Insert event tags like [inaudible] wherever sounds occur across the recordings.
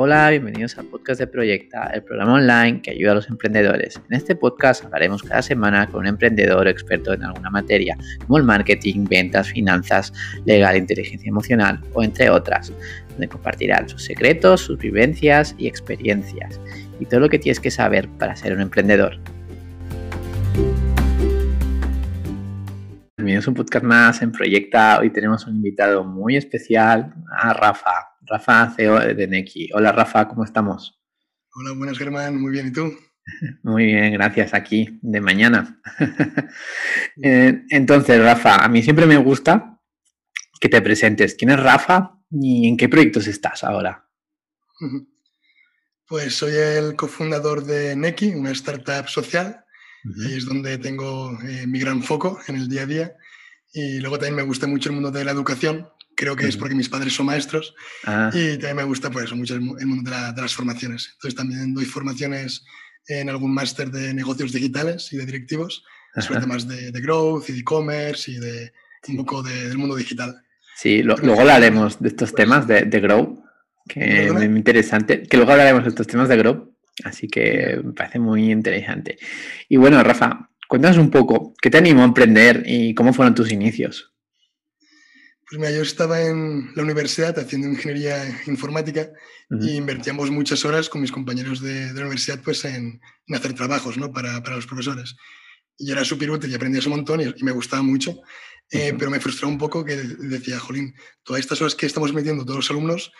Hola, bienvenidos al podcast de Proyecta, el programa online que ayuda a los emprendedores. En este podcast hablaremos cada semana con un emprendedor experto en alguna materia, como el marketing, ventas, finanzas, legal, inteligencia emocional o entre otras, donde compartirán sus secretos, sus vivencias y experiencias y todo lo que tienes que saber para ser un emprendedor. Bienvenidos a un podcast más en Proyecta. Hoy tenemos un invitado muy especial, a Rafa. Rafa, CEO de Neki. Hola Rafa, ¿cómo estamos? Hola, buenas Germán, muy bien, ¿y tú? [laughs] Muy bien, gracias, aquí de mañana. [laughs] Eh, entonces, Rafa, a mí siempre me gusta que te presentes. ¿Quién es Rafa y en qué proyectos estás ahora? Pues soy el cofundador de Neki, una startup social. Ahí es donde tengo eh, mi gran foco en el día a día. Y luego también me gusta mucho el mundo de la educación, creo que es porque mis padres son maestros ah. y también me gusta pues, mucho el, mundo de, las formaciones. Entonces también doy formaciones en algún máster de negocios digitales y de directivos sobre temas de, growth y de e-commerce y de un poco del mundo digital. Sí, luego hablaremos de estos temas de, de growth, que es muy interesante, que luego hablaremos de estos temas de growth, así que me parece muy interesante. Y bueno, Rafa, cuéntanos un poco, ¿qué te animó a emprender y cómo fueron tus inicios? Pues mira, yo estaba en la universidad haciendo ingeniería informática y invertíamos muchas horas con mis compañeros de, la universidad pues en, hacer trabajos ¿no? para, para, los profesores. Y era súper útil y aprendías un montón y, me gustaba mucho, eh, pero me frustraba un poco que decía, jolín, todas estas horas que estamos metiendo todos los alumnos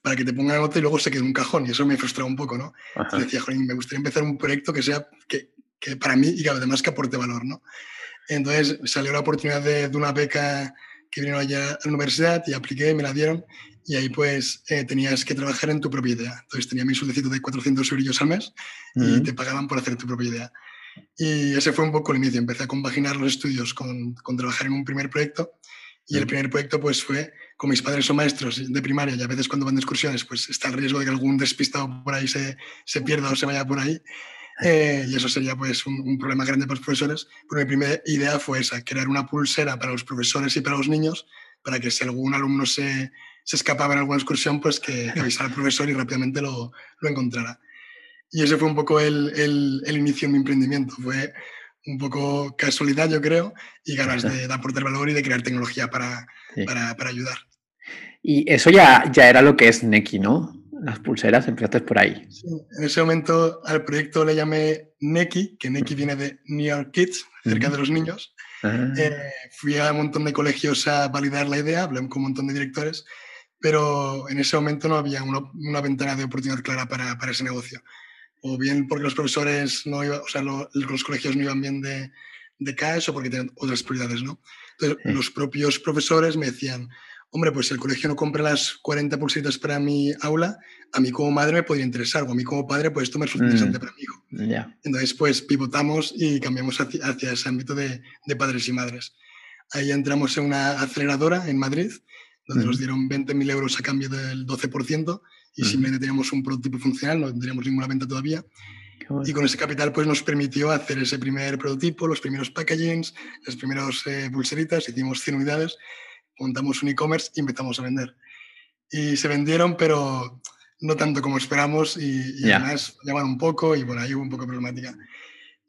para que te pongan nota y luego se quede un cajón y eso me frustraba un poco, ¿no? decía, jolín, me gustaría empezar un proyecto que sea, que, que para mí y que además que aporte valor, ¿no? Entonces salió la oportunidad de, de una beca que vinieron allá a la universidad y apliqué, me la dieron y ahí pues eh, tenías que trabajar en tu propia idea. Entonces tenía mi sueldecito de 400 euros al mes y te pagaban por hacer tu propia idea. Y ese fue un poco el inicio. Empecé a compaginar los estudios con, con trabajar en un primer proyecto y el primer proyecto pues fue, con mis padres son maestros de primaria y a veces cuando van de excursiones pues está el riesgo de que algún despistado por ahí se, se pierda o se vaya por ahí. Eh, y eso sería pues un, problema grande para los profesores. Pero mi primera idea fue esa, crear una pulsera para los profesores y para los niños, para que si algún alumno se, se escapaba en alguna excursión, pues que, [laughs] avisara al profesor y rápidamente lo, lo, encontrara. Y ese fue un poco el, el, inicio de mi emprendimiento. Fue un poco casualidad, yo creo, y ganas de, de aportar valor y de crear tecnología para, para, para ayudar. Y eso ya, ya era lo que es Neki, ¿no? Las pulseras, empezaste por ahí. en ese momento al proyecto le llamé Neki, que Neki viene de New York Kids, cerca de los niños. Ah. Eh, fui a un montón de colegios a validar la idea, hablé con un montón de directores, pero en ese momento no había una, ventana de oportunidad clara para, para, ese negocio. O bien porque los profesores no iban, o sea, los colegios no iban bien de, de cash o porque tenían otras prioridades, ¿no? Entonces, los propios profesores me decían, hombre, pues el colegio no compra las 40 pulseras para mi aula, a mí como madre me podría interesar, o a mí como padre, pues esto me resulta interesante mm, para mi hijo. Entonces, pues pivotamos y cambiamos hacia, ese ámbito de, padres y madres. Ahí entramos en una aceleradora en Madrid, donde nos dieron 20.000 euros a cambio del 12%, y simplemente teníamos un prototipo funcional, no teníamos ninguna venta todavía. Y con ese capital pues nos permitió hacer ese primer prototipo, los primeros packagings, las primeras eh, pulseritas, hicimos 100 unidades montamos un e-commerce y empezamos a vender. Y se vendieron, pero no tanto como esperamos y, además llaman un poco y bueno, ahí hubo un poco de problemática.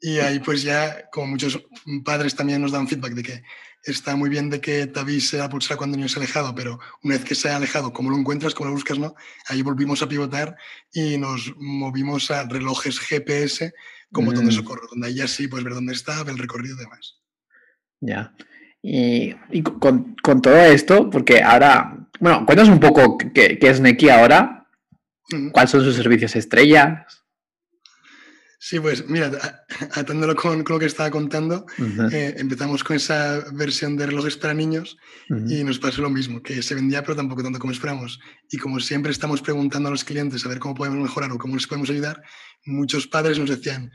Y ahí pues ya, como muchos padres también nos dan feedback de que está muy bien de que te avise la pulsera cuando el niño se ha alejado, pero una vez que se ha alejado, ¿cómo lo encuentras? ¿Cómo lo buscas? ¿no? Ahí volvimos a pivotar y nos movimos a relojes GPS como botón de mm. socorro, donde ahí ya sí puedes ver dónde está, ver el recorrido y demás. Ya. Y, con, todo esto, porque ahora, bueno, cuéntanos un poco qué, es Neki ahora, cuáles son sus servicios estrellas. Sí, pues mira, atándolo con, lo que estaba contando, eh, empezamos con esa versión de relojes para niños y nos pasó lo mismo, que se vendía pero tampoco tanto como esperamos. Y como siempre estamos preguntando a los clientes a ver cómo podemos mejorar o cómo les podemos ayudar, muchos padres nos decían,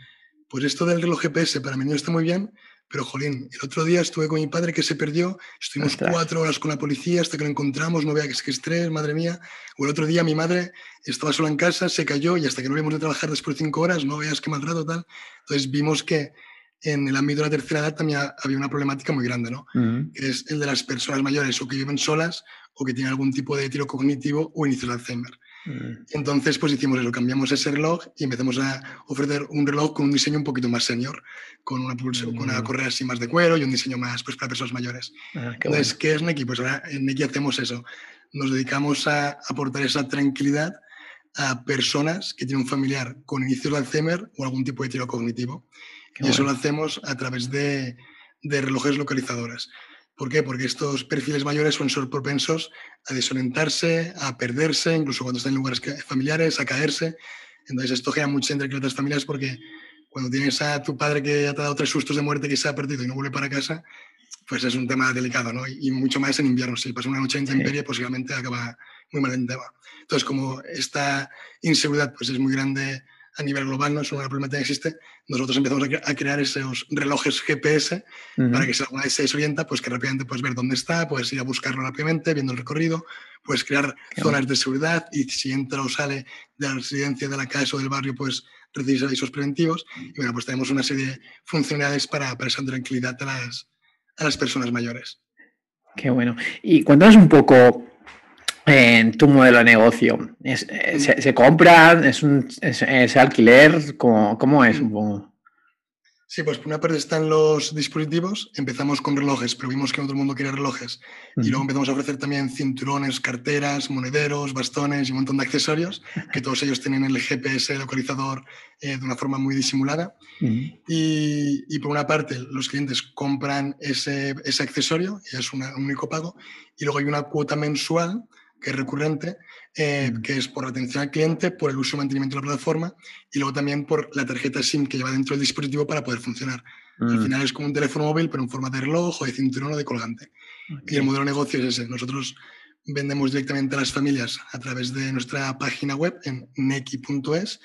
pues esto del reloj GPS para mi niño está muy bien, pero, jolín, el otro día estuve con mi padre que se perdió, estuvimos cuatro horas con la policía hasta que lo encontramos, no vea que es que estrés, madre mía. O el otro día mi madre estaba sola en casa, se cayó y hasta que no vimos de trabajar después de cinco horas, no veas qué maltrato tal. Entonces vimos que en el ámbito de la tercera edad también había una problemática muy grande, ¿no? Que es el de las personas mayores o que viven solas o que tienen algún tipo de tiro cognitivo o inicio de Alzheimer. Mm. Entonces, pues hicimos eso, cambiamos ese reloj y empezamos a ofrecer un reloj con un diseño un poquito más senior, con una, con una mm. correa así más de cuero y un diseño más pues, para personas mayores. Ah, Entonces, ¿qué es Neki? Pues ahora en Neki hacemos eso. Nos dedicamos a aportar esa tranquilidad a personas que tienen un familiar con inicios de Alzheimer o algún tipo de tiro cognitivo. y eso lo hacemos a través de, de relojes localizadores. ¿Por qué? Porque estos perfiles mayores son propensos a desorientarse, a perderse, incluso cuando están en lugares familiares, a caerse. Entonces esto genera mucha tranquilidad las familias porque cuando tienes a tu padre que ya te ha dado tres sustos de muerte que se ha perdido y no vuelve para casa, pues es un tema delicado, ¿no? Y, mucho más en invierno. Si pasa una noche en intemperie, posiblemente acaba muy mal en tema. Entonces, como esta inseguridad pues es muy grande a nivel global, no es una problemática que existe, nosotros empezamos a, crear esos relojes GPS para que si alguna vez se desorienta, pues que rápidamente puedes ver dónde está, puedes ir a buscarlo rápidamente, viendo el recorrido, puedes crear zonas de seguridad y si entra o sale de la residencia, de la casa o del barrio, pues recibir avisos preventivos. Y bueno, pues tenemos una serie de funcionalidades para, para esa tranquilidad a las, a las personas mayores. Qué bueno. Y cuéntanos un poco en tu modelo de negocio? ¿Es, eh, se, se, compran? ¿Es, un, es, alquiler? ¿Cómo, ¿Cómo, es? Sí, pues por una parte están los dispositivos. Empezamos con relojes, pero vimos que todo el mundo quería relojes. Y luego empezamos a ofrecer también cinturones, carteras, monederos, bastones y un montón de accesorios, que todos ellos tienen el GPS localizador eh, de una forma muy disimulada. y, y, por una parte, los clientes compran ese, ese accesorio, y es un único pago, y luego hay una cuota mensual que es recurrente, eh, que es por atención al cliente, por el uso y mantenimiento de la plataforma y luego también por la tarjeta SIM que lleva dentro del dispositivo para poder funcionar. Al mm. final es como un teléfono móvil, pero en forma de reloj o de cinturón o de colgante. Y el modelo de negocio es ese. Nosotros vendemos directamente a las familias a través de nuestra página web en neki.es.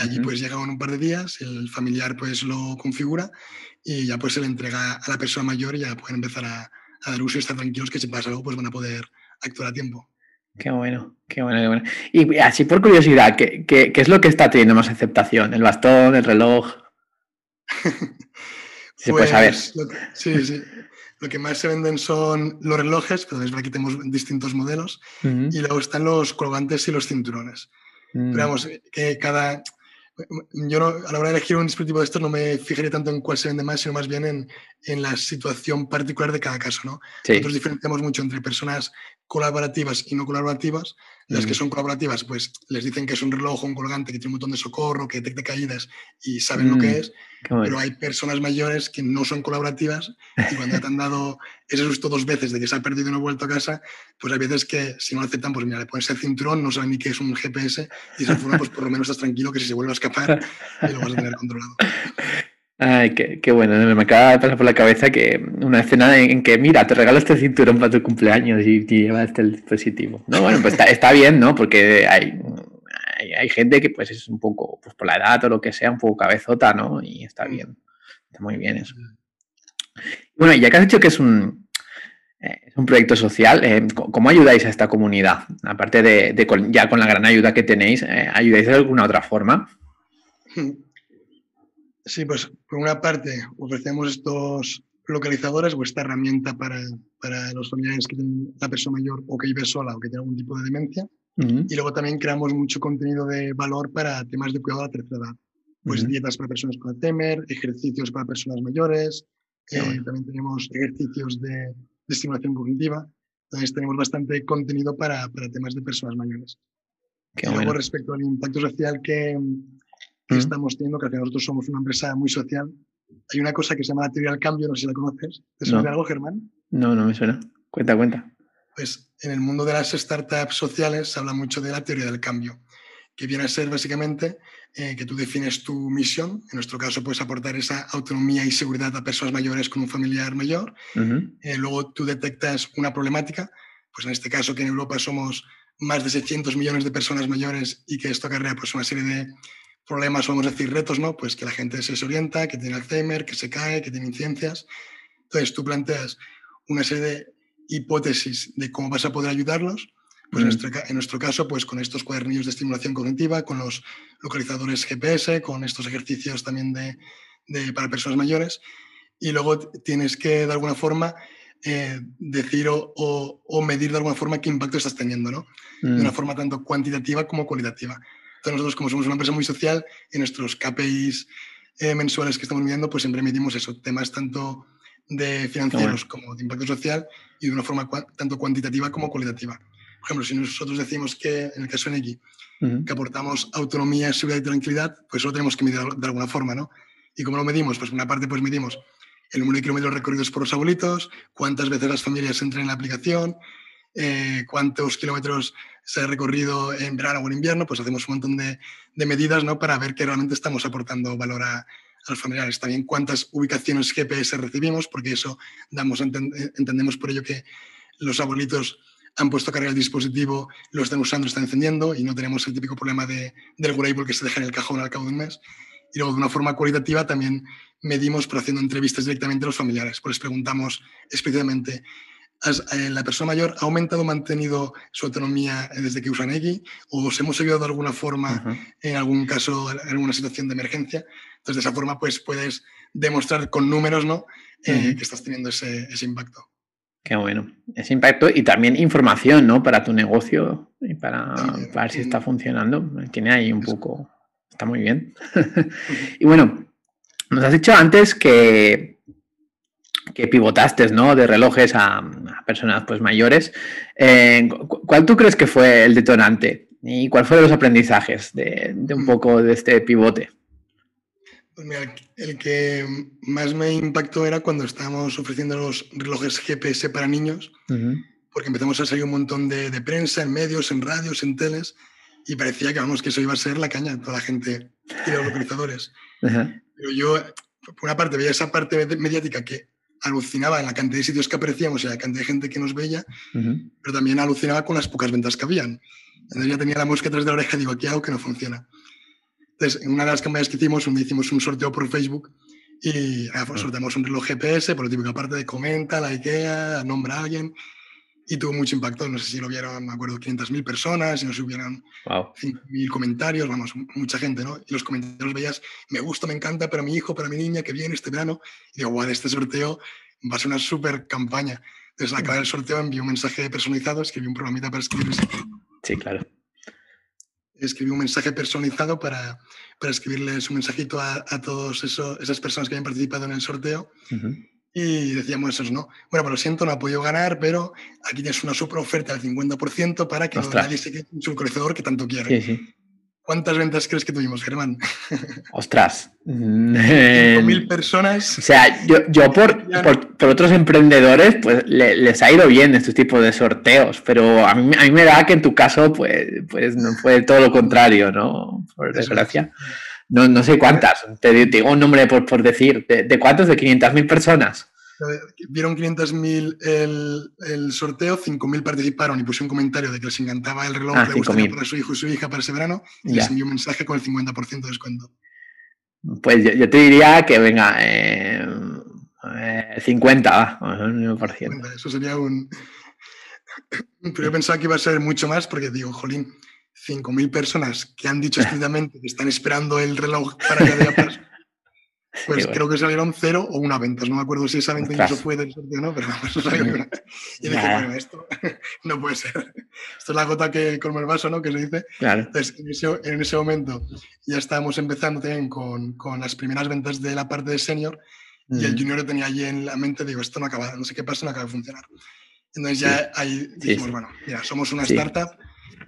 Allí pues llega en un par de días, el familiar pues lo configura y ya pues se le entrega a la persona mayor y ya pueden empezar a, a dar uso y estar tranquilos que si pasa algo pues van a poder actuar a tiempo. Qué bueno, qué bueno, qué bueno. Y así por curiosidad, ¿qué, qué, qué es lo que está teniendo más aceptación? ¿El bastón, el reloj? [laughs] se puede saber. Pues, sí, sí. Lo que más se venden son los relojes, pero desde aquí tenemos distintos modelos. Y luego están los colgantes y los cinturones. Pero mm. vamos, que cada, yo no, a la hora de elegir un dispositivo de estos no me fijaría tanto en cuál se vende más, sino más bien en, en la situación particular de cada caso. ¿no? Nosotros diferenciamos mucho entre personas colaborativas y no colaborativas. Las que son colaborativas, pues les dicen que es un reloj un colgante que tiene un botón de socorro, que detecta caídas y saben lo que mm, es. Pero hay personas mayores que no son colaborativas y cuando ya te han dado ese susto dos veces de que se ha perdido y no ha vuelto a casa, pues hay veces que si no lo aceptan, pues mira, le pones el cinturón, no saben ni qué es un GPS y de esa forma, pues por lo menos estás tranquilo que si se vuelve a escapar, lo vas a tener controlado. Ay, qué, bueno, me acaba de pasar por la cabeza que una escena en, que, mira, te regalo este cinturón para tu cumpleaños y, te llevas este dispositivo. No, bueno, pues está, bien, ¿no? Porque hay, hay, gente que pues es un poco, pues por la edad o lo que sea, un poco cabezota, ¿no? Y está bien, está muy bien eso. Bueno, ya que has dicho que es un, eh, es un proyecto social, eh, ¿cómo ayudáis a esta comunidad? Aparte de, ya con la gran ayuda que tenéis, eh, ¿ayudáis de alguna otra forma? Sí, pues por una parte ofrecemos estos localizadores o esta herramienta para, para los familiares que tienen la persona mayor o que vive sola o que tiene algún tipo de demencia. Y luego también creamos mucho contenido de valor para temas de cuidado a la tercera edad. Pues dietas para personas con Alzheimer, ejercicios para personas mayores, eh, también tenemos ejercicios de, de, estimulación cognitiva. Entonces tenemos bastante contenido para, para temas de personas mayores. y luego respecto al impacto social que, que estamos teniendo, que nosotros somos una empresa muy social. Hay una cosa que se llama la teoría del cambio, no sé si la conoces. ¿Te suena algo, Germán? No, no me suena. Cuenta, cuenta. Pues en el mundo de las startups sociales se habla mucho de la teoría del cambio, que viene a ser básicamente eh, que tú defines tu misión. En nuestro caso, puedes aportar esa autonomía y seguridad a personas mayores con un familiar mayor. Eh, luego tú detectas una problemática, pues en este caso que en Europa somos más de 600 millones de personas mayores y que esto acarrea pues, una serie de problemas, vamos a decir, retos, ¿no? Pues que la gente se desorienta, que tiene Alzheimer, que se cae, que tiene incidencias. Entonces tú planteas una serie de hipótesis de cómo vas a poder ayudarlos. Pues en, nuestro, en, nuestro, caso, pues con estos cuadernillos de estimulación cognitiva, con los localizadores GPS, con estos ejercicios también de, de para personas mayores. Y luego tienes que, de alguna forma, eh, decir o, medir de alguna forma qué impacto estás teniendo, ¿no? De una mm. forma tanto cuantitativa como cualitativa. Entonces nosotros como somos una empresa muy social, en nuestros KPIs eh, mensuales que estamos midiendo, pues siempre medimos eso, temas tanto de financieros como de impacto social y de una forma tanto cuantitativa como cualitativa. Por ejemplo, si nosotros decimos que, en el caso de Neki, que aportamos autonomía, seguridad y tranquilidad, pues eso lo tenemos que medir de alguna forma, ¿no? ¿Y cómo lo medimos? Pues una parte pues medimos el número de kilómetros recorridos por los abuelitos, cuántas veces las familias entran en la aplicación, eh, cuántos kilómetros se ha recorrido en verano o en invierno, pues hacemos un montón de, de medidas ¿no? para ver que realmente estamos aportando valor a, los familiares. También cuántas ubicaciones GPS recibimos, porque eso damos, entendemos por ello que los abuelitos han puesto a cargar el dispositivo, lo están usando, lo están encendiendo y no tenemos el típico problema de, del wearable que se deja en el cajón al cabo de un mes. Y luego, de una forma cualitativa, también medimos por haciendo entrevistas directamente a los familiares. Pues les preguntamos especialmente, eh, ¿la persona mayor ha aumentado o mantenido su autonomía desde que usan EGI? ¿O os hemos ayudado de alguna forma en algún caso, en alguna situación de emergencia? Entonces, de esa forma, pues puedes demostrar con números ¿no? Eh, que estás teniendo ese, ese impacto. Qué bueno. Ese impacto y también información, ¿no? Para tu negocio y para, para ver si está funcionando. Tiene ahí un poco Está muy bien. [laughs] y bueno, nos has dicho antes que, que pivotaste, ¿no? De relojes a, personas pues mayores. Eh, ¿Cuál tú crees que fue el detonante? ¿Y cuál fueron los aprendizajes de, un mm. poco de este pivote? Pues mira, el que más me impactó era cuando estábamos ofreciendo los relojes GPS para niños, porque empezamos a salir un montón de, de, prensa en medios, en radios, en teles, y parecía que, vamos, que eso iba a ser la caña de toda la gente y los localizadores. Pero yo, por una parte, veía esa parte mediática que alucinaba en la cantidad de sitios que aparecíamos y la cantidad de gente que nos veía, pero también alucinaba con las pocas ventas que habían. Entonces ya tenía la mosca atrás de la oreja y digo, aquí hago que no funciona. Entonces, en una de las campañas que hicimos, hicimos un sorteo por Facebook y pues, sorteamos un reloj GPS, por lo típico, aparte de comenta, la IKEA, nombra a alguien, y tuvo mucho impacto. No sé si lo vieron, me acuerdo, 500.000 personas, y nos subieron wow. 5.000 comentarios, vamos, mucha gente, ¿no? Y los comentarios veías, me gusta, me encanta, para mi hijo, para mi niña que viene este verano. Y digo, guau, este sorteo va a ser una súper campaña. Entonces, al acabar el sorteo, envié un mensaje personalizado, escribí un programita para escribir. Sí, claro. Escribí un mensaje personalizado para, para escribirles un mensajito a, a todas esas personas que habían participado en el sorteo. Y decíamos eso, ¿no? Bueno, pues lo siento, no ha podido ganar, pero aquí tienes una super oferta del 50% para que nadie se quede su coleccionador que tanto quiere. Sí, sí. ¿Cuántas ventas crees que tuvimos, Germán? [laughs] Ostras. 5.000 personas. O sea, yo, yo por, por, otros emprendedores, pues les ha ido bien estos tipos de sorteos, pero a mí, a mí me da que en tu caso, pues, pues no fue todo lo contrario, ¿no? Por desgracia. No, no sé cuántas, te, digo un nombre por, por decir. ¿De, de cuántos? ¿De 500.000 personas? Vieron 500.000 el, el sorteo, 5.000 participaron y puse un comentario de que les encantaba el reloj ah, para su hijo y su hija para ese verano y les envió un mensaje con el 50% de descuento. Pues yo, te diría que venga, eh, 50, eh, va, Eso sería un... [laughs] Pero yo pensaba que iba a ser mucho más porque digo, jolín, 5.000 personas que han dicho escritamente que están esperando el reloj para que haya paso, [laughs] pues creo que salieron cero o una venta. No me acuerdo si esa venta incluso fue del sorteo o no, pero no, [laughs] salió una. Y dije, bueno, esto [laughs] no puede ser. Esto es la gota que colma el vaso, ¿no? Que se dice. Entonces, en ese, momento ya estábamos empezando también con, con, las primeras ventas de la parte de senior y el junior tenía allí en la mente, digo, esto no acaba, no sé qué pasa, no acaba de funcionar. Entonces ya ahí dijimos, bueno, mira, somos una startup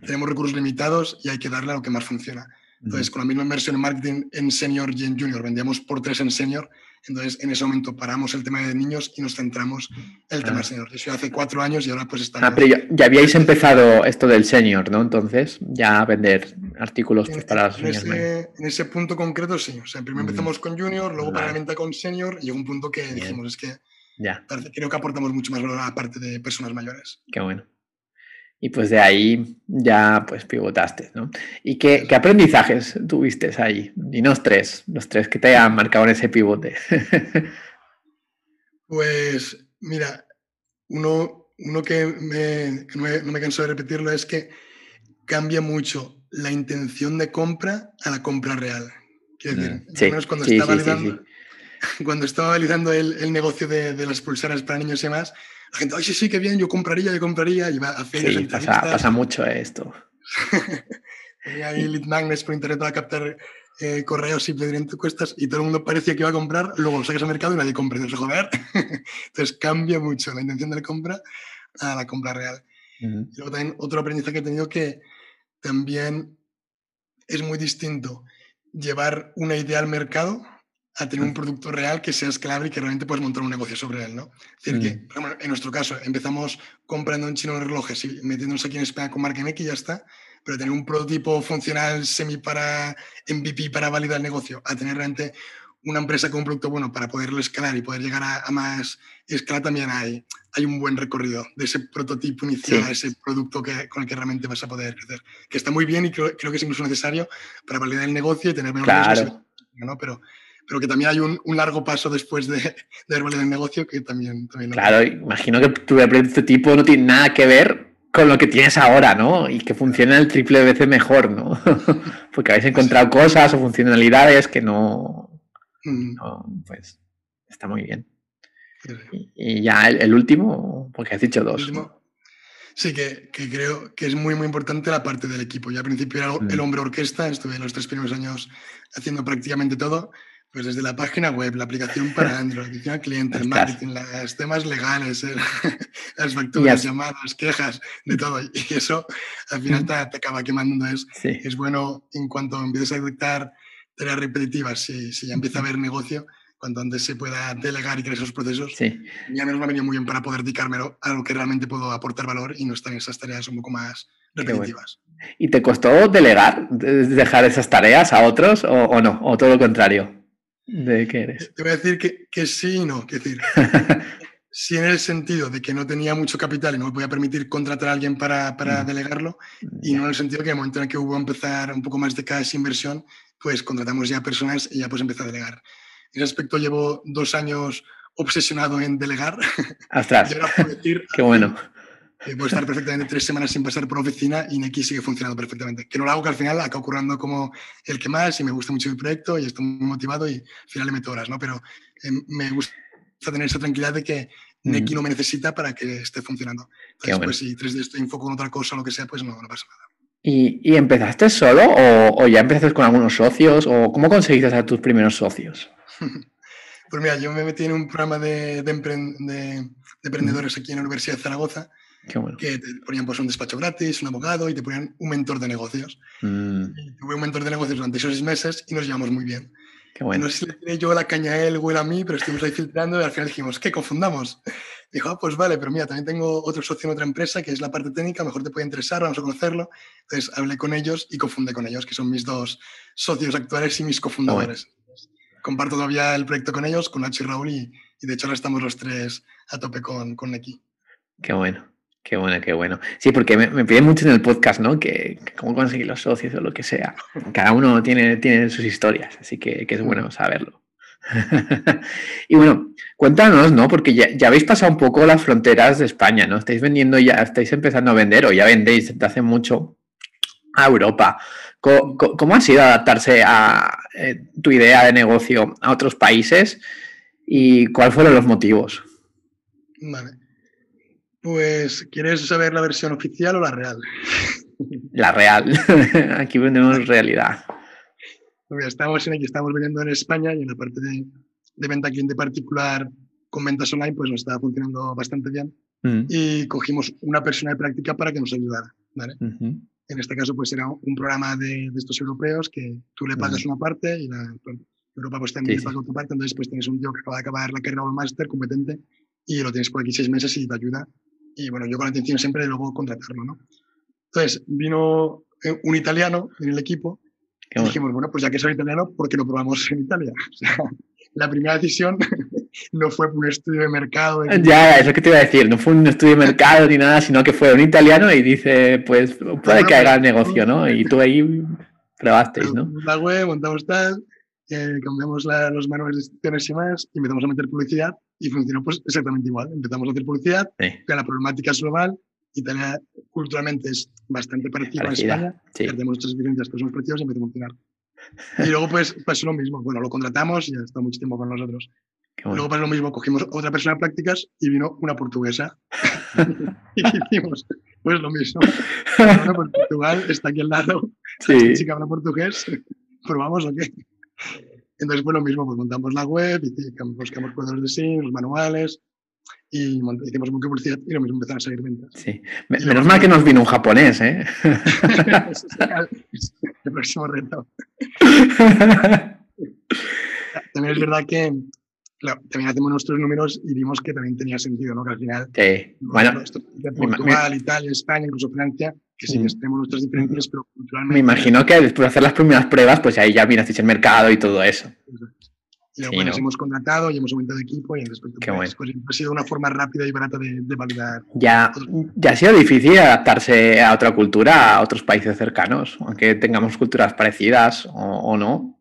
tenemos recursos limitados y hay que darle a lo que más funciona. Entonces, con la misma inversión en marketing en senior y en junior, vendíamos por tres en senior. Entonces, en ese momento paramos el tema de niños y nos centramos en el tema ah. senior. Eso hace cuatro años y ahora pues estamos... Ah, pero ya, habíais empezado esto del senior, ¿no? Entonces, ya vender artículos pues, para en ese, en ese punto concreto, sí. O sea, primero empezamos con junior, luego para la venta con senior y llegó un punto que dijimos, es que ya. creo que aportamos mucho más valor a la parte de personas mayores. Qué bueno. Y pues de ahí ya pues pivotaste, ¿no? ¿Y qué, qué aprendizajes tuviste ahí? Dinos tres, los tres que te hayan marcado en ese pivote. [laughs] pues mira, uno, uno que, me, no me canso de repetirlo es que cambia mucho la intención de compra a la compra real. Quiero decir, mm, cuando, estaba validando, [laughs] cuando estaba validando el, el negocio de, de, las pulseras para niños y más, la gente, ay, sí, sí, qué bien, yo compraría, yo compraría, y va a ferias. Sí, pasa, pasa, mucho esto. [laughs] Ahí lead magnets por internet para captar eh, correos y pedir encuestas y todo el mundo parecía que iba a comprar, luego lo sacas al mercado y nadie compra. Entonces, joder, [laughs] entonces cambia mucho la intención de la compra a la compra real. Y luego también otro aprendizaje que he tenido que también es muy distinto llevar una idea al mercado a tener un producto real que sea escalable y que realmente puedes montar un negocio sobre él, ¿no? Es decir, que, ejemplo, en nuestro caso, empezamos comprando en chino relojes y metiéndonos aquí en España con marca MX y ya está, pero tener un prototipo funcional semi para MVP para validar el negocio, a tener realmente una empresa con un producto bueno para poderlo escalar y poder llegar a, más escala también hay, hay un buen recorrido de ese prototipo inicial a ese producto que, con el que realmente vas a poder crecer. Que está muy bien y creo, creo que es incluso necesario para validar el negocio y tener menos claro. ¿no? Pero, pero que también hay un, un largo paso después de, de haber el negocio que también... también claro, imagino que tu este tipo no tiene nada que ver con lo que tienes ahora, ¿no? Y que funciona el triple veces mejor, ¿no? [laughs] Porque habéis encontrado cosas o funcionalidades que no, mm. pues está muy bien. Y, ya el, último, porque has dicho dos. Sí, que, que, creo que es muy, muy importante la parte del equipo. Yo al principio era el mm. hombre orquesta, estuve los tres primeros años haciendo prácticamente todo, pues desde la página web, la aplicación para [laughs] Android, la atención al cliente, el marketing, los temas legales, [laughs] las facturas, llamadas, quejas, de todo. Y eso al final te, acaba quemando. Es, es bueno en cuanto empieces a detectar tareas repetitivas, si, si ya empieza a haber negocio, cuanto antes se pueda delegar y crear esos procesos, sí. ya menos me ha venido muy bien para poder dedicarme a lo que realmente puedo aportar valor y no estar en esas tareas un poco más repetitivas. ¿Y te costó delegar, dejar esas tareas a otros o, o no? ¿O todo lo contrario? De qué eres. Te voy a decir que, que sí y no. Es decir, [laughs] sí en el sentido de que no tenía mucho capital y no me podía permitir contratar a alguien para, para mm. delegarlo, y no en el sentido que en el momento en el que hubo a empezar un poco más de cash inversión, pues contratamos ya personas y ya pues empecé a delegar. En ese aspecto llevo dos años obsesionado en delegar. [laughs] Ostras, [laughs] qué bueno puedo estar perfectamente tres semanas sin pasar por oficina y Neki sigue funcionando perfectamente. Que no lo hago que al final acaba ocurriendo como el que más y me gusta mucho mi proyecto y estoy muy motivado y al final le meto horas, ¿no? Pero eh, me gusta tener esa tranquilidad de que Neki no me necesita para que esté funcionando. Entonces, pues si tres días estoy enfoco en otra cosa o lo que sea, pues no, no pasa nada. ¿Y, y empezaste solo o, o, ya empezaste con algunos socios? ¿O cómo conseguiste a tus primeros socios? [laughs] pues mira, yo me metí en un programa de, de, de emprendedores aquí en la Universidad de Zaragoza que te ponían pues, un despacho gratis, un abogado y te ponían un mentor de negocios. Mm. tuve un mentor de negocios durante esos seis meses y nos llevamos muy bien. Qué bueno. No sé si le tiré yo la caña a él o él a mí, pero estuvimos ahí filtrando y al final dijimos, ¿qué confundamos? Dijo, ah, pues vale, pero mira, también tengo otro socio en otra empresa que es la parte técnica, mejor te puede interesar, vamos a conocerlo. Entonces hablé con ellos y confundé con ellos, que son mis dos socios actuales y mis cofundadores. Comparto todavía el proyecto con ellos, con Nacho y Raúl, y, de hecho ahora estamos los tres a tope con, con Neki. Qué bueno. Qué bueno, qué bueno. Sí, porque me, piden mucho en el podcast, ¿no? Que, cómo conseguir los socios o lo que sea. Cada uno tiene, tiene sus historias, así que, es bueno saberlo. [laughs] y bueno, cuéntanos, ¿no? Porque ya, habéis pasado un poco las fronteras de España, ¿no? Estáis vendiendo ya, estáis empezando a vender o ya vendéis desde hace mucho a Europa. ¿Cómo, ha sido adaptarse a eh, tu idea de negocio a otros países y cuáles fueron los motivos? Vale. Pues, ¿quieres saber la versión oficial o la real? [laughs] La real. [laughs] Aquí vendemos realidad. Estamos, en, estamos vendiendo en España y en la parte de, de, venta cliente particular con ventas online, pues nos estaba funcionando bastante bien. Mm. Y cogimos una persona de práctica para que nos ayudara. ¿vale? En este caso, pues era un programa de, de estos europeos que tú le pagas una parte y la, Europa pues también le paga otra parte. Entonces, pues tienes un tío que acaba de acabar la carrera o el máster competente y lo tienes por aquí seis meses y te ayuda y bueno, yo con la intención siempre de luego contratarlo, ¿no? Entonces, vino eh, un italiano en el equipo y dijimos, bueno, pues ya que soy italiano, ¿por qué no probamos en Italia? [laughs] O sea, la primera decisión [laughs] no fue un estudio de mercado. De... Ya, eso que te iba a decir, no fue un estudio de [laughs] mercado ni nada, sino que fue un italiano y dice, pues puede que haga el negocio, ¿no? Y tú ahí probasteis, ¿no? La web, montamos tal, eh, cambiamos los manuales de instrucciones y más, y empezamos a meter publicidad y funcionó pues exactamente igual. Empezamos a hacer publicidad, que la problemática es global, Italia culturalmente es bastante parecida, a España, sí. tenemos nuestras diferencias, pero somos preciosos y empezó a funcionar. Y luego pues pasó lo mismo, bueno, lo contratamos y ya está mucho tiempo con nosotros. Luego para lo mismo, cogimos otra persona de prácticas y vino una portuguesa. [laughs] [laughs] y hicimos, pues lo mismo. [laughs] Bueno, pues Portugal está aquí al lado. Sí. chica habla portugués. ¿Probamos o qué? Entonces, pues lo mismo, pues montamos la web, buscamos cuadros de SIM, los manuales, y hicimos mucha publicidad y lo mismo empezaron a salir ventas. Sí. Menos mal que nos vino un japonés, ¿eh? [laughs] el próximo reto. [laughs] También es verdad que también hacemos nuestros números y vimos que también tenía sentido, ¿no? Que al final, sí. bueno, de Portugal, Italia, España, incluso Francia, que sí, que tenemos nuestras diferencias, pero culturalmente... Me imagino que después de hacer las primeras pruebas, pues ahí ya mirasteis el mercado y todo eso. Y sí, nos hemos contratado y hemos aumentado equipo y en respecto Qué pues, pues, ha sido una forma rápida y barata de, validar. Ya, ya ha sido difícil adaptarse a otra cultura, a otros países cercanos, aunque tengamos culturas parecidas o no.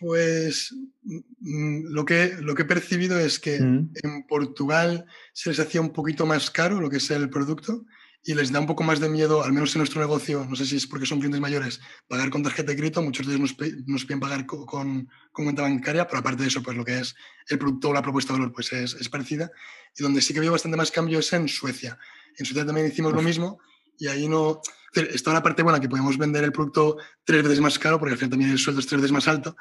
Pues mm, mm, lo que, lo que he percibido es que mm. en Portugal se les hacía un poquito más caro lo que es el producto y les da un poco más de miedo, al menos en nuestro negocio, no sé si es porque son clientes mayores, pagar con tarjeta de crédito, muchos de ellos nos, nos piden pagar con, con, cuenta bancaria, pero aparte de eso, pues lo que es el producto o la propuesta de valor pues es, es parecida. Y donde sí que veo bastante más cambio es en Suecia. En Suecia también hicimos lo mismo y ahí no, está la parte buena que podemos vender el producto tres veces más caro, porque al final también el sueldo es tres veces más alto,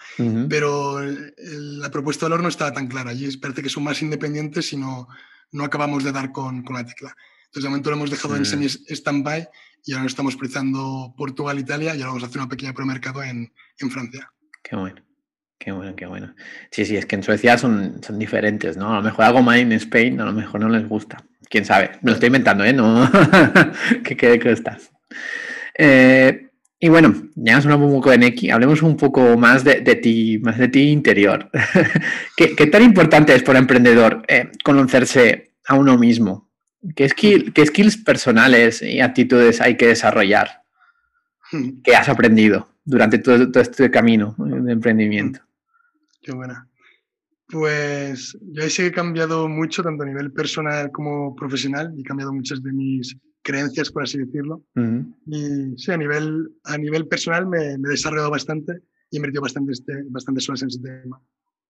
pero la propuesta de valor no está tan clara. Allí parece que son más independientes y no, no acabamos de dar con, con la tecla. Entonces, de momento lo hemos dejado en semi-standby y ahora estamos priorizando Portugal, Italia y ahora vamos a hacer una pequeña premercado en, en Francia. Qué bueno. Qué bueno, qué bueno. Sí, sí, es que en Suecia son, son diferentes, ¿no? A lo mejor algo más en Spain, a lo mejor no les gusta. Quién sabe. Me lo estoy inventando, ¿eh? No. [laughs] ¿Qué, qué, qué estás? Eh, y bueno, ya hemos hablado un poco de Neki, hablemos un poco más de, ti, más de ti interior. [laughs] ¿Qué, tan importante es para emprendedor eh, conocerse a uno mismo? ¿Qué, ¿Qué, skills personales y actitudes hay que desarrollar? [laughs] ¿Qué has aprendido durante todo, todo este camino de emprendimiento? Qué buena. Pues yo ahí sí he cambiado mucho, tanto a nivel personal como profesional, y he cambiado muchas de mis creencias, por así decirlo. Y sí, a nivel, a nivel personal me, he desarrollado bastante y he invertido bastante, este, bastantes horas en ese tema.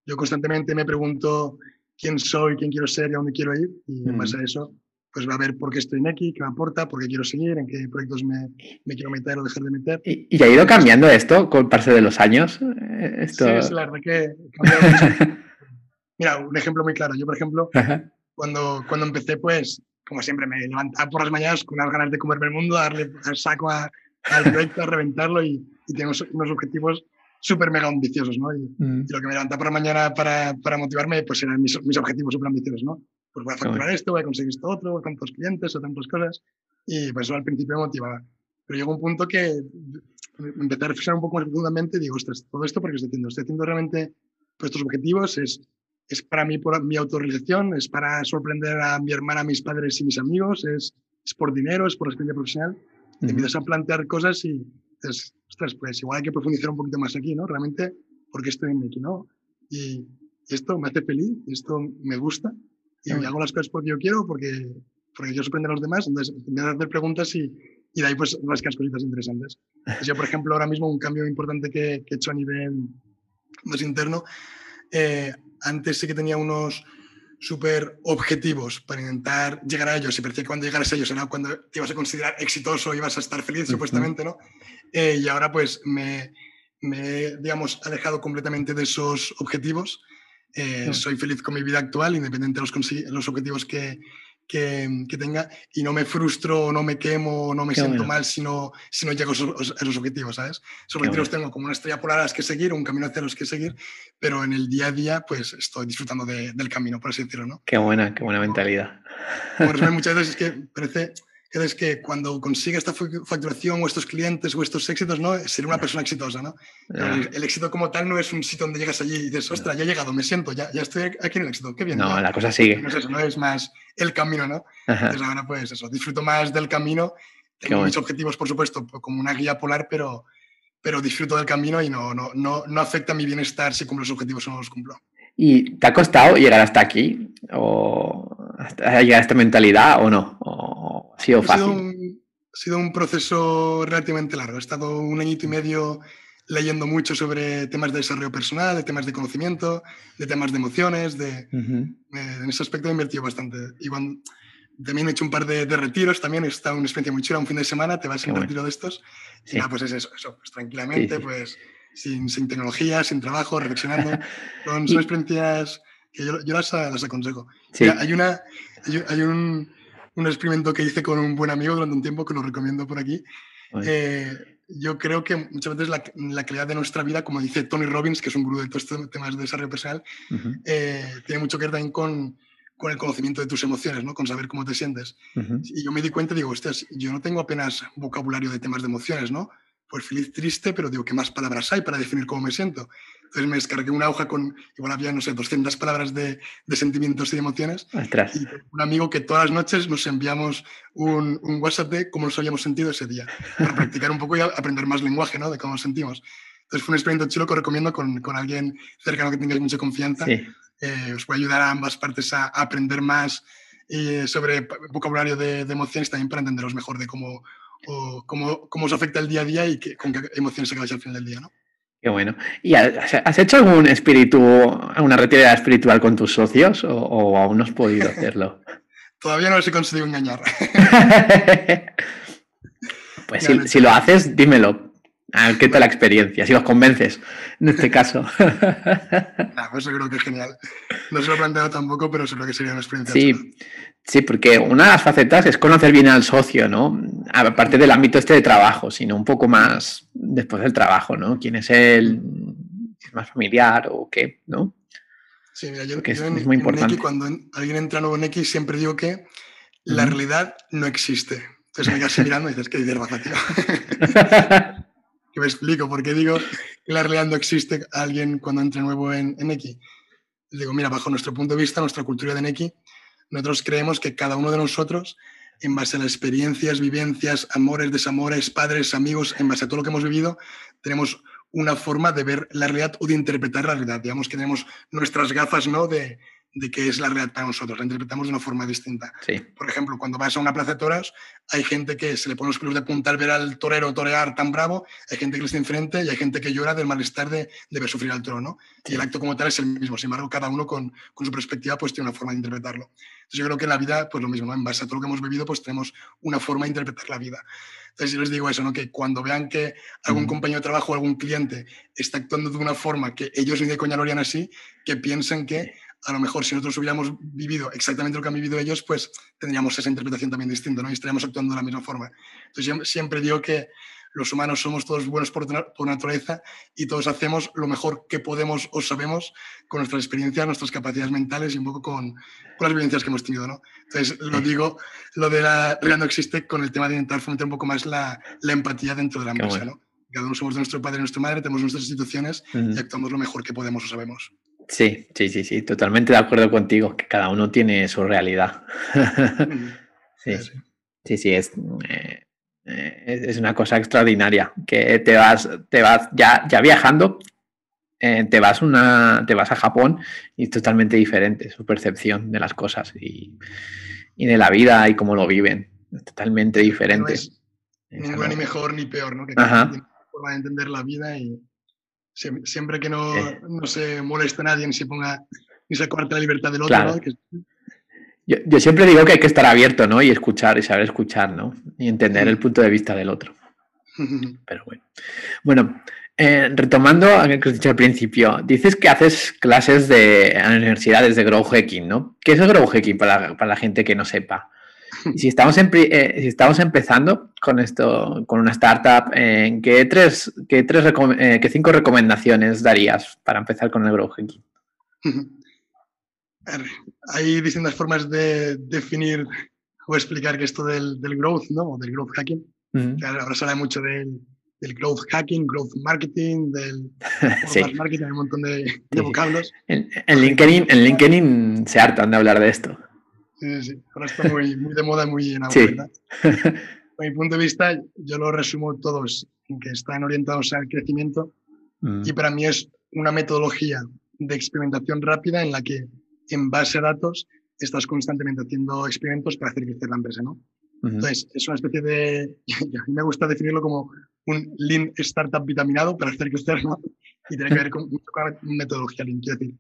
Yo constantemente me pregunto quién soy, quién quiero ser y a dónde quiero ir. Y en base a eso, pues va a ver por qué estoy en aquí, qué me aporta, por qué quiero seguir, en qué proyectos me, me quiero meter o dejar de meter. ¿Y, y ha ido cambiando esto con parte de los años? Eh, esto... Sí, es la verdad que mucho. [laughs] Mira, un ejemplo muy claro. Yo, por ejemplo, cuando, cuando empecé, pues como siempre, me levantaba por las mañanas con unas ganas de comerme el mundo, darle al saco al proyecto, a reventarlo y, y tengo unos objetivos súper mega ambiciosos, ¿no? Mm. Y, lo que me levantaba por la mañana para, para motivarme, pues eran mis, mis objetivos súper ambiciosos, ¿no? Pues voy a facturar esto, voy a conseguir esto otro, tantos clientes o tantas cosas. Y pues eso al principio me motivaba. Pero llegó un punto que empecé a reflexionar un poco más profundamente y digo, ostras, todo esto porque estoy haciendo, estoy haciendo realmente pues, estos objetivos, es es para mí por mi autorrealización, es para sorprender a mi hermana, a mis padres y mis amigos, es, es por dinero, es por experiencia profesional. Te empiezas a plantear cosas y es, ostras, pues igual hay que profundizar un poquito más aquí, ¿no? Realmente, ¿por qué estoy en aquí, no? Y, esto me hace feliz, esto me gusta y hago las cosas porque yo quiero, porque, porque yo sorprendo a los demás, entonces empiezo a hacer preguntas y, y de ahí pues rascas cositas interesantes. yo, por ejemplo, ahora mismo un cambio importante que, que he hecho a nivel más interno eh, antes sí que tenía unos súper objetivos para intentar llegar a ellos y parecía que cuando llegaras a ellos era cuando te ibas a considerar exitoso, ibas a estar feliz supuestamente, ¿no? Eh, y ahora pues me, me, digamos, alejado completamente de esos objetivos. Eh, soy feliz con mi vida actual, independiente de los, los objetivos que, que, tenga y no me frustro, no me quemo, no me siento mal si no, si no llego a esos, objetivos, ¿sabes? Esos objetivos tengo como una estrella polar a las que seguir, un camino hacia los que seguir, pero en el día a día pues estoy disfrutando del camino, por así decirlo, ¿no? Qué buena, qué buena mentalidad. [laughs] muchas veces es que parece es que cuando consiga esta facturación o estos clientes o estos éxitos, ¿no? Ser una persona exitosa, ¿no? El, éxito como tal no es un sitio donde llegas allí y dices, ostras, ya he llegado, me siento, ya, ya estoy aquí en el éxito, qué bien. No, la cosa sigue. No es eso, no es más el camino, ¿no? Entonces ahora pues eso, disfruto más del camino, tengo mis objetivos, por supuesto, como una guía polar, pero, pero disfruto del camino y no, no, no, no afecta mi bienestar si cumplo los objetivos o no los cumplo. ¿Y te ha costado llegar hasta aquí? ¿O llegar a esta mentalidad o no? Ha sido fácil? Ha sido, un, proceso relativamente largo. He estado un añito y medio leyendo mucho sobre temas de desarrollo personal, de temas de conocimiento, de temas de emociones, de, en ese aspecto he invertido bastante. Y cuando, también he hecho un par de, retiros, también está una experiencia muy chula, un fin de semana te vas en un retiro de estos y nada, pues es eso, eso pues tranquilamente, pues sin, sin, tecnología, sin trabajo, reflexionando. [laughs] Son, experiencias que yo, yo las, las, aconsejo. hay una, hay un, un, experimento que hice con un buen amigo durante un tiempo que lo recomiendo por aquí. Eh, yo creo que muchas veces la, la, calidad de nuestra vida, como dice Tony Robbins, que es un gurú de todos estos temas de desarrollo personal, eh, tiene mucho que ver también con, con el conocimiento de tus emociones, ¿no? con saber cómo te sientes. Y yo me di cuenta, digo, hostias, yo no tengo apenas vocabulario de temas de emociones, ¿no? Pues feliz, triste, pero digo, ¿qué más palabras hay para definir cómo me siento? Entonces me descargué una hoja con, igual había, no sé, 200 palabras de, de sentimientos y emociones. Y un amigo que todas las noches nos enviamos un, un, WhatsApp de cómo nos habíamos sentido ese día, para practicar un poco y aprender más lenguaje, ¿no? De cómo nos sentimos. Entonces fue un experimento chulo que recomiendo con, con alguien cercano que tengáis mucha confianza. Eh, os puede ayudar a ambas partes a, aprender más eh, sobre vocabulario de, emociones también para entenderos mejor de cómo, cómo, cómo, os afecta el día a día y con qué emociones acabáis al final del día, ¿no? Qué bueno. ¿Y has hecho algún espíritu, alguna retirada espiritual con tus socios o, aún no has podido hacerlo? [laughs] Todavía no les he conseguido engañar. [laughs] pues si, si, lo haces, dímelo, Ah, ¿Qué tal la experiencia? Si los convences, en este caso. [laughs] nah, pues eso creo que es genial. No se lo he planteado tampoco, pero seguro que sería una experiencia. Sí, sí, porque una de las facetas es conocer bien al socio, ¿no? Aparte del ámbito este de trabajo, sino un poco más después del trabajo, ¿no? ¿Quién es él? ¿Es más familiar o qué? ¿no? Sí, mira, yo, es, muy importante. cuando alguien entra nuevo en X, siempre digo que la realidad no existe. Entonces me quedas mirando y dices, ¿qué dices, tío? [laughs] que me explico por qué digo que la realidad no existe alguien cuando entra nuevo en, en. Digo, mira, bajo nuestro punto de vista, nuestra cultura de Neki, nosotros creemos que cada uno de nosotros, en base a las experiencias, vivencias, amores, desamores, padres, amigos, en base a todo lo que hemos vivido, tenemos una forma de ver la realidad o de interpretar la realidad. Digamos que tenemos nuestras gafas ¿no? de, de qué es la realidad para nosotros, la interpretamos de una forma distinta. Por ejemplo, cuando vas a una plaza de toros, hay gente que se le pone los pelos de punta al ver al torero torear tan bravo, hay gente que le está enfrente y hay gente que llora del malestar de, de ver sufrir al toro, ¿no? Y el acto como tal es el mismo, sin embargo, cada uno con, con, su perspectiva pues tiene una forma de interpretarlo. Entonces yo creo que en la vida, pues lo mismo, ¿no? En base a todo lo que hemos vivido, pues tenemos una forma de interpretar la vida. Entonces yo les digo eso, ¿no? Que cuando vean que algún compañero de trabajo o algún cliente está actuando de una forma que ellos ni de coña lo harían así, que piensen que a lo mejor si nosotros hubiéramos vivido exactamente lo que han vivido ellos, pues tendríamos esa interpretación también distinta, ¿no? Y estaríamos actuando de la misma forma. Entonces siempre digo que los humanos somos todos buenos por, por, naturaleza y todos hacemos lo mejor que podemos o sabemos con nuestras experiencias, nuestras capacidades mentales y un poco con, con las vivencias que hemos tenido, ¿no? Entonces, lo digo, lo de la realidad no existe con el tema de intentar fomentar un poco más la, la empatía dentro de la empresa, ¿no? Cada uno somos de nuestro padre y nuestra madre, tenemos nuestras instituciones y actuamos lo mejor que podemos o sabemos. Sí, sí, sí, sí, totalmente de acuerdo contigo, que cada uno tiene su realidad. [laughs] sí, sí, sí, es, eh, eh, es una cosa extraordinaria, que te vas, te vas ya, ya viajando, eh, te, vas una, te vas a Japón y es totalmente diferente su percepción de las cosas y, y de la vida y cómo lo viven, es totalmente diferente. No es ni mejor ni peor, ¿no? Que cada forma de entender la vida y siempre que no, no, se moleste a nadie ni se ponga ni se corte la libertad del otro. ¿no? yo, yo, siempre digo que hay que estar abierto, ¿no? Y escuchar y saber escuchar, ¿no? Y entender el punto de vista del otro. [laughs] Pero bueno. Bueno, eh, retomando a lo que has dicho al principio, dices que haces clases de universidades de grow hacking, ¿no? ¿Qué es el grow hacking para, para la gente que no sepa? Si estamos, eh, si estamos empezando con esto, con una startup, eh, ¿qué, tres, qué, tres eh, ¿qué cinco recomendaciones darías para empezar con el growth hacking? [laughs] Hay distintas formas de definir o explicar que esto del, del growth, ¿no? del growth hacking. Ahora se habla mucho del, del, growth hacking, growth marketing, del [laughs] marketing, hay un montón de, vocablos. En, en, LinkedIn, en LinkedIn se hartan de hablar de esto. Sí, sí, ahora está muy, muy de moda, muy en sí. ¿verdad? mi punto de vista, yo lo resumo todos en que están orientados al crecimiento mm. y para mí es una metodología de experimentación rápida en la que en base a datos estás constantemente haciendo experimentos para hacer crecer la empresa, ¿no? Entonces, es una especie de, [laughs] a mí me gusta definirlo como un Lean Startup vitaminado para hacer crecer, ¿no? Y tiene que ver con, con metodología Lean. Quiero decir,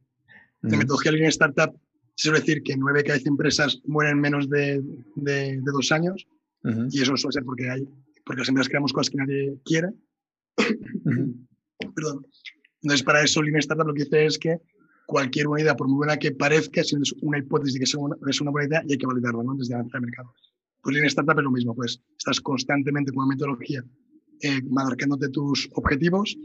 de metodología Lean Startup se suele decir que nueve de cada empresas mueren menos de, de, dos años y eso suele ser porque, hay, porque las empresas creamos cosas que nadie quiere. Perdón. Entonces, para eso Lean Startup lo que dice es que cualquier buena idea, por muy buena que parezca, si es una hipótesis de que es una, buena idea y hay que validarla ¿no? desde el mercado. Pues Lean Startup es lo mismo, pues estás constantemente con una metodología eh, marcándote tus objetivos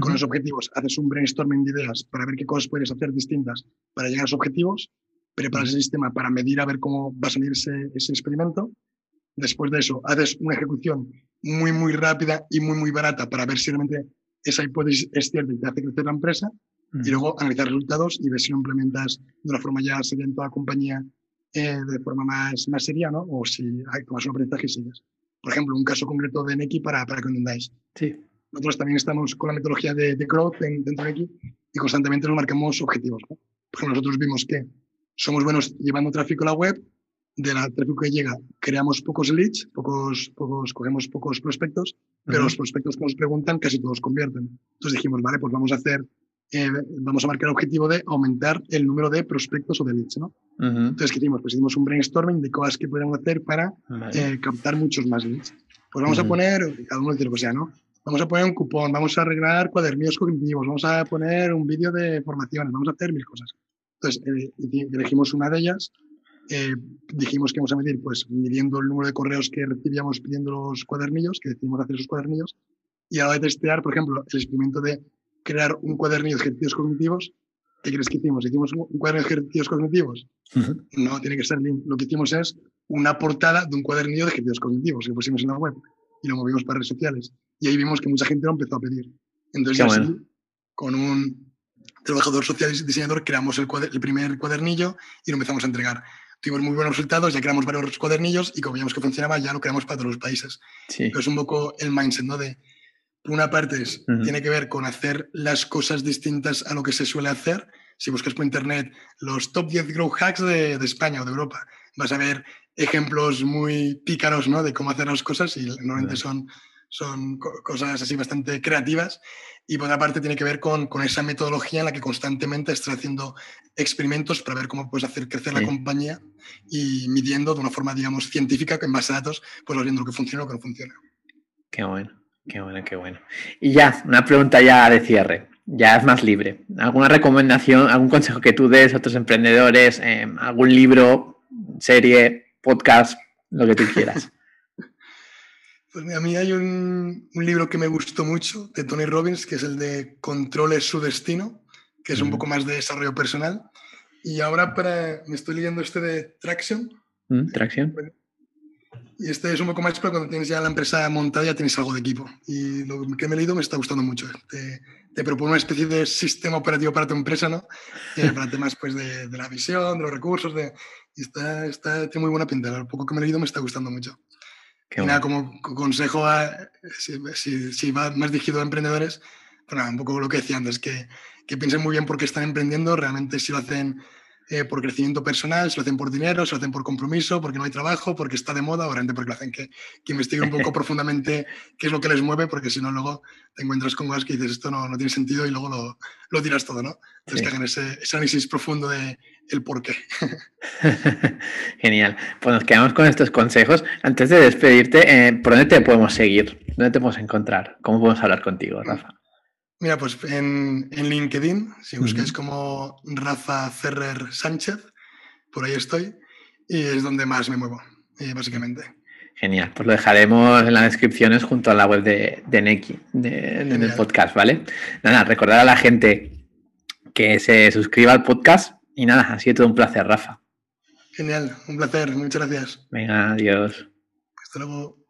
con los objetivos haces un brainstorming de ideas para ver qué cosas puedes hacer distintas para llegar a esos objetivos preparas el sistema para medir a ver cómo va a salir ese, experimento. Después de eso, haces una ejecución muy, muy rápida y muy, muy barata para ver si realmente esa hipótesis es cierta y te hace crecer la empresa. Y luego analizar resultados y ver si lo implementas de una forma ya seria en toda la compañía eh, de forma más, más seria, ¿no? O si hay tomas un aprendizaje y sigues. Por ejemplo, un caso concreto de Neki para, para que entendáis. Sí. Nosotros también estamos con la metodología de, de growth dentro de Neki y constantemente nos marcamos objetivos. Por ejemplo, nosotros vimos que somos buenos llevando tráfico a la web, de la tráfico que llega creamos pocos leads, pocos, pocos, cogemos pocos prospectos, pero los prospectos que nos preguntan casi todos convierten. Entonces dijimos, vale, pues vamos a hacer, eh, vamos a marcar el objetivo de aumentar el número de prospectos o de leads, ¿no? Entonces, ¿qué hicimos? Pues hicimos un brainstorming de cosas que podemos hacer para eh, captar muchos más leads. Pues vamos a poner, cada uno dice lo que sea, ¿no? Vamos a poner un cupón, vamos a arreglar cuadernillos cognitivos, vamos a poner un vídeo de formaciones, vamos a hacer mil cosas. Entonces, eh, elegimos una de ellas, eh, dijimos que íbamos a medir, pues midiendo el número de correos que recibíamos pidiendo los cuadernillos, que decidimos hacer esos cuadernillos, y a la hora de testear, por ejemplo, el experimento de crear un cuadernillo de ejercicios cognitivos, ¿qué crees que hicimos? ¿Hicimos un cuaderno de ejercicios cognitivos? No, tiene que ser Lo que hicimos es una portada de un cuadernillo de ejercicios cognitivos que pusimos en la web y lo movimos para redes sociales. Y ahí vimos que mucha gente lo empezó a pedir. Entonces, así, con un trabajador social y diseñador, creamos el, el, primer cuadernillo y lo empezamos a entregar. Tuvimos muy buenos resultados, ya creamos varios cuadernillos y como veíamos que funcionaba, ya lo creamos para todos los países. Sí. es un poco el mindset, ¿no? De, por una parte, es, tiene que ver con hacer las cosas distintas a lo que se suele hacer. Si buscas por internet los top 10 grow hacks de, de España o de Europa, vas a ver ejemplos muy pícaros, ¿no? De cómo hacer las cosas y normalmente son son cosas así bastante creativas y por otra parte tiene que ver con, con, esa metodología en la que constantemente estás haciendo experimentos para ver cómo puedes hacer crecer la compañía y midiendo de una forma, digamos, científica, en base a datos, pues viendo lo que funciona o lo que no funciona. Qué bueno, qué bueno, qué bueno. Y ya, una pregunta ya de cierre, ya es más libre. ¿Alguna recomendación, algún consejo que tú des a otros emprendedores, eh, algún libro, serie, podcast, lo que tú quieras? [laughs] Pues a mí hay un, un, libro que me gustó mucho de Tony Robbins, que es el de Controle su destino, que es un poco más de desarrollo personal. Y ahora para, me estoy leyendo este de Traction. Traction. Y este es un poco más para cuando tienes ya la empresa montada, ya tienes algo de equipo. Y lo que me he leído me está gustando mucho. Te, te propone una especie de sistema operativo para tu empresa, ¿no? Eh, [laughs] para temas pues, de, de, la visión, de los recursos. De, y está, está, tiene muy buena pinta. Lo poco que me he leído me está gustando mucho nada, como consejo, si, si, va más dirigido a emprendedores, pues un poco lo que decía antes, que, que piensen muy bien por qué están emprendiendo, realmente si lo hacen eh, por crecimiento personal, si lo hacen por dinero, si lo hacen por compromiso, porque no hay trabajo, porque está de moda, o realmente porque lo hacen que, que investiguen un poco [laughs] profundamente qué es lo que les mueve, porque si no, luego te encuentras con cosas que dices, esto no, no tiene sentido y luego lo, lo tiras todo, ¿no? Entonces, que hagan ese, ese, análisis profundo de el por qué. [laughs] Genial. Pues nos quedamos con estos consejos. Antes de despedirte, eh, ¿por dónde te podemos seguir? ¿Dónde te podemos encontrar? ¿Cómo podemos hablar contigo, Rafa? Mira, pues en, en LinkedIn, si buscáis como Rafa Ferrer Sánchez, por ahí estoy y es donde más me muevo, eh, básicamente. Genial, pues lo dejaremos en las descripciones junto a la web de, de Neki, de, del podcast, ¿vale? Nada, recordar a la gente que se suscriba al podcast y nada, ha sido todo un placer, Rafa. Genial, un placer, muchas gracias. Venga, adiós. Hasta luego.